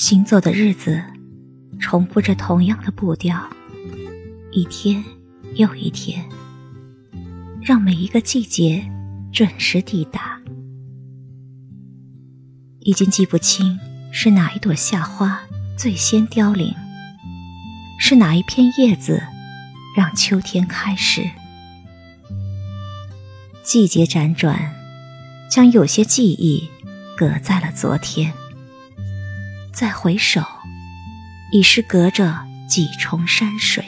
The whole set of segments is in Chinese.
行走的日子，重复着同样的步调，一天又一天，让每一个季节准时抵达。已经记不清是哪一朵夏花最先凋零，是哪一片叶子让秋天开始。季节辗转，将有些记忆搁在了昨天。再回首，已是隔着几重山水。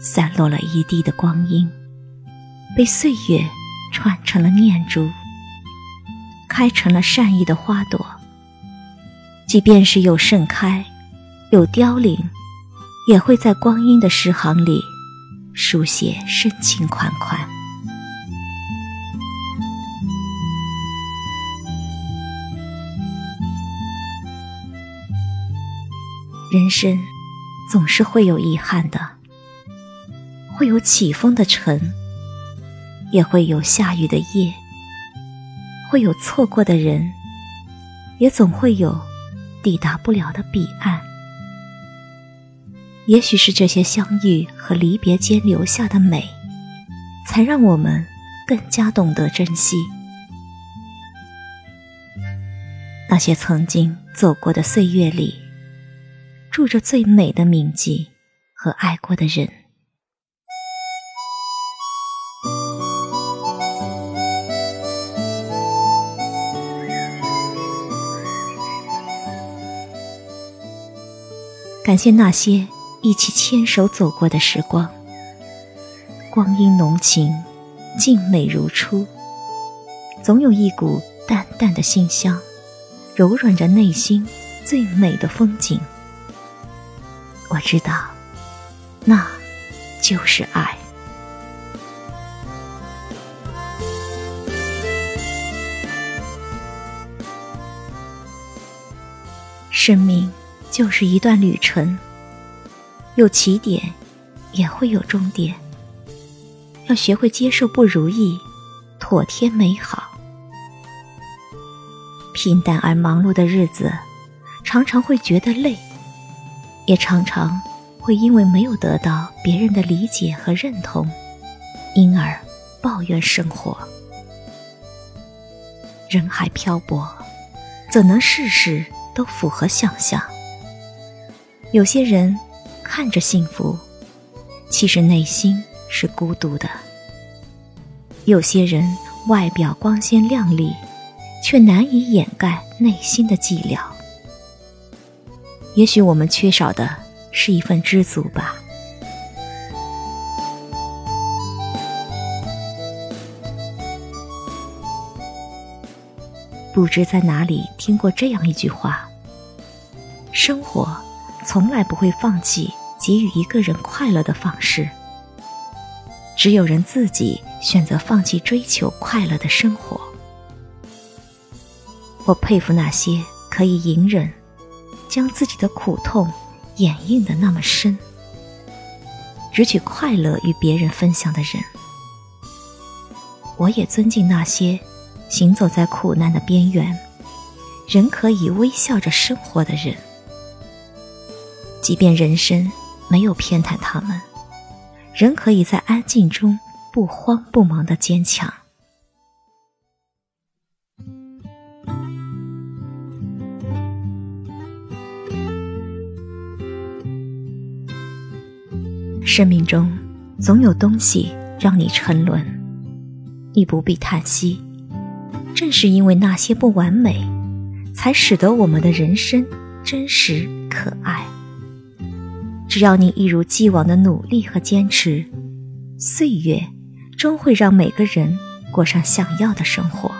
散落了一地的光阴，被岁月串成了念珠，开成了善意的花朵。即便是有盛开，有凋零，也会在光阴的诗行里。书写深情款款，人生总是会有遗憾的，会有起风的晨，也会有下雨的夜，会有错过的人，也总会有抵达不了的彼岸。也许是这些相遇和离别间留下的美，才让我们更加懂得珍惜那些曾经走过的岁月里，住着最美的铭记和爱过的人。感谢那些。一起牵手走过的时光，光阴浓情，静美如初，总有一股淡淡的馨香，柔软着内心最美的风景。我知道，那就是爱。生命就是一段旅程。有起点，也会有终点。要学会接受不如意，妥帖美好。平淡而忙碌的日子，常常会觉得累，也常常会因为没有得到别人的理解和认同，因而抱怨生活。人海漂泊，怎能事事都符合想象？有些人。看着幸福，其实内心是孤独的。有些人外表光鲜亮丽，却难以掩盖内心的寂寥。也许我们缺少的是一份知足吧。不知在哪里听过这样一句话：生活。从来不会放弃给予一个人快乐的方式，只有人自己选择放弃追求快乐的生活。我佩服那些可以隐忍，将自己的苦痛掩映的那么深，只取快乐与别人分享的人。我也尊敬那些行走在苦难的边缘，仍可以微笑着生活的人。即便人生没有偏袒他们，仍可以在安静中不慌不忙的坚强。生命中总有东西让你沉沦，你不必叹息。正是因为那些不完美，才使得我们的人生真实可爱。只要你一如既往的努力和坚持，岁月终会让每个人过上想要的生活。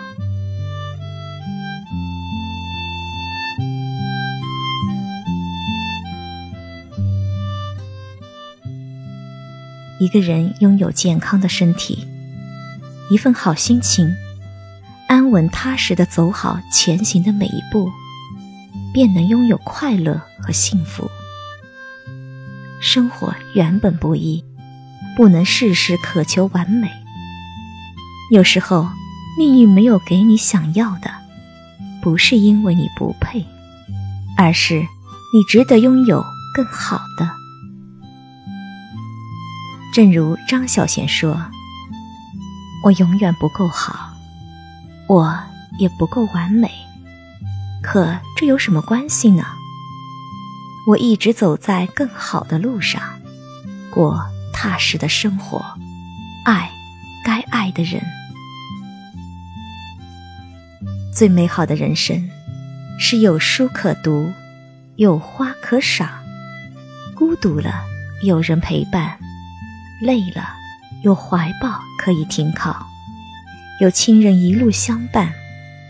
一个人拥有健康的身体，一份好心情，安稳踏实的走好前行的每一步，便能拥有快乐和幸福。生活原本不易，不能事事渴求完美。有时候，命运没有给你想要的，不是因为你不配，而是你值得拥有更好的。正如张小娴说：“我永远不够好，我也不够完美，可这有什么关系呢？我一直走在更好的路上，过踏实的生活，爱该爱的人。最美好的人生，是有书可读，有花可赏，孤独了有人陪伴。”累了，有怀抱可以停靠，有亲人一路相伴，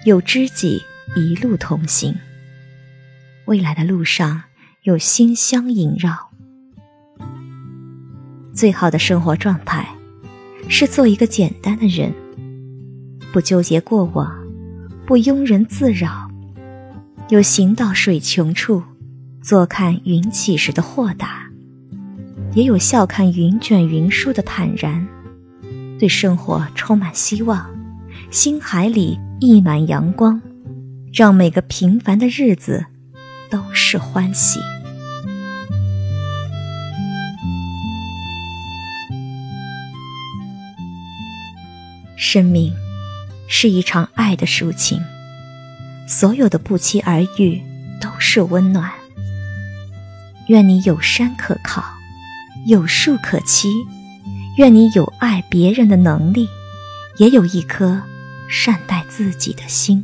有知己一路同行。未来的路上有馨香萦绕。最好的生活状态，是做一个简单的人，不纠结过往，不庸人自扰，有行到水穷处，坐看云起时的豁达。也有笑看云卷云舒的坦然，对生活充满希望，心海里溢满阳光，让每个平凡的日子都是欢喜。生命是一场爱的抒情，所有的不期而遇都是温暖。愿你有山可靠。有树可栖，愿你有爱别人的能力，也有一颗善待自己的心。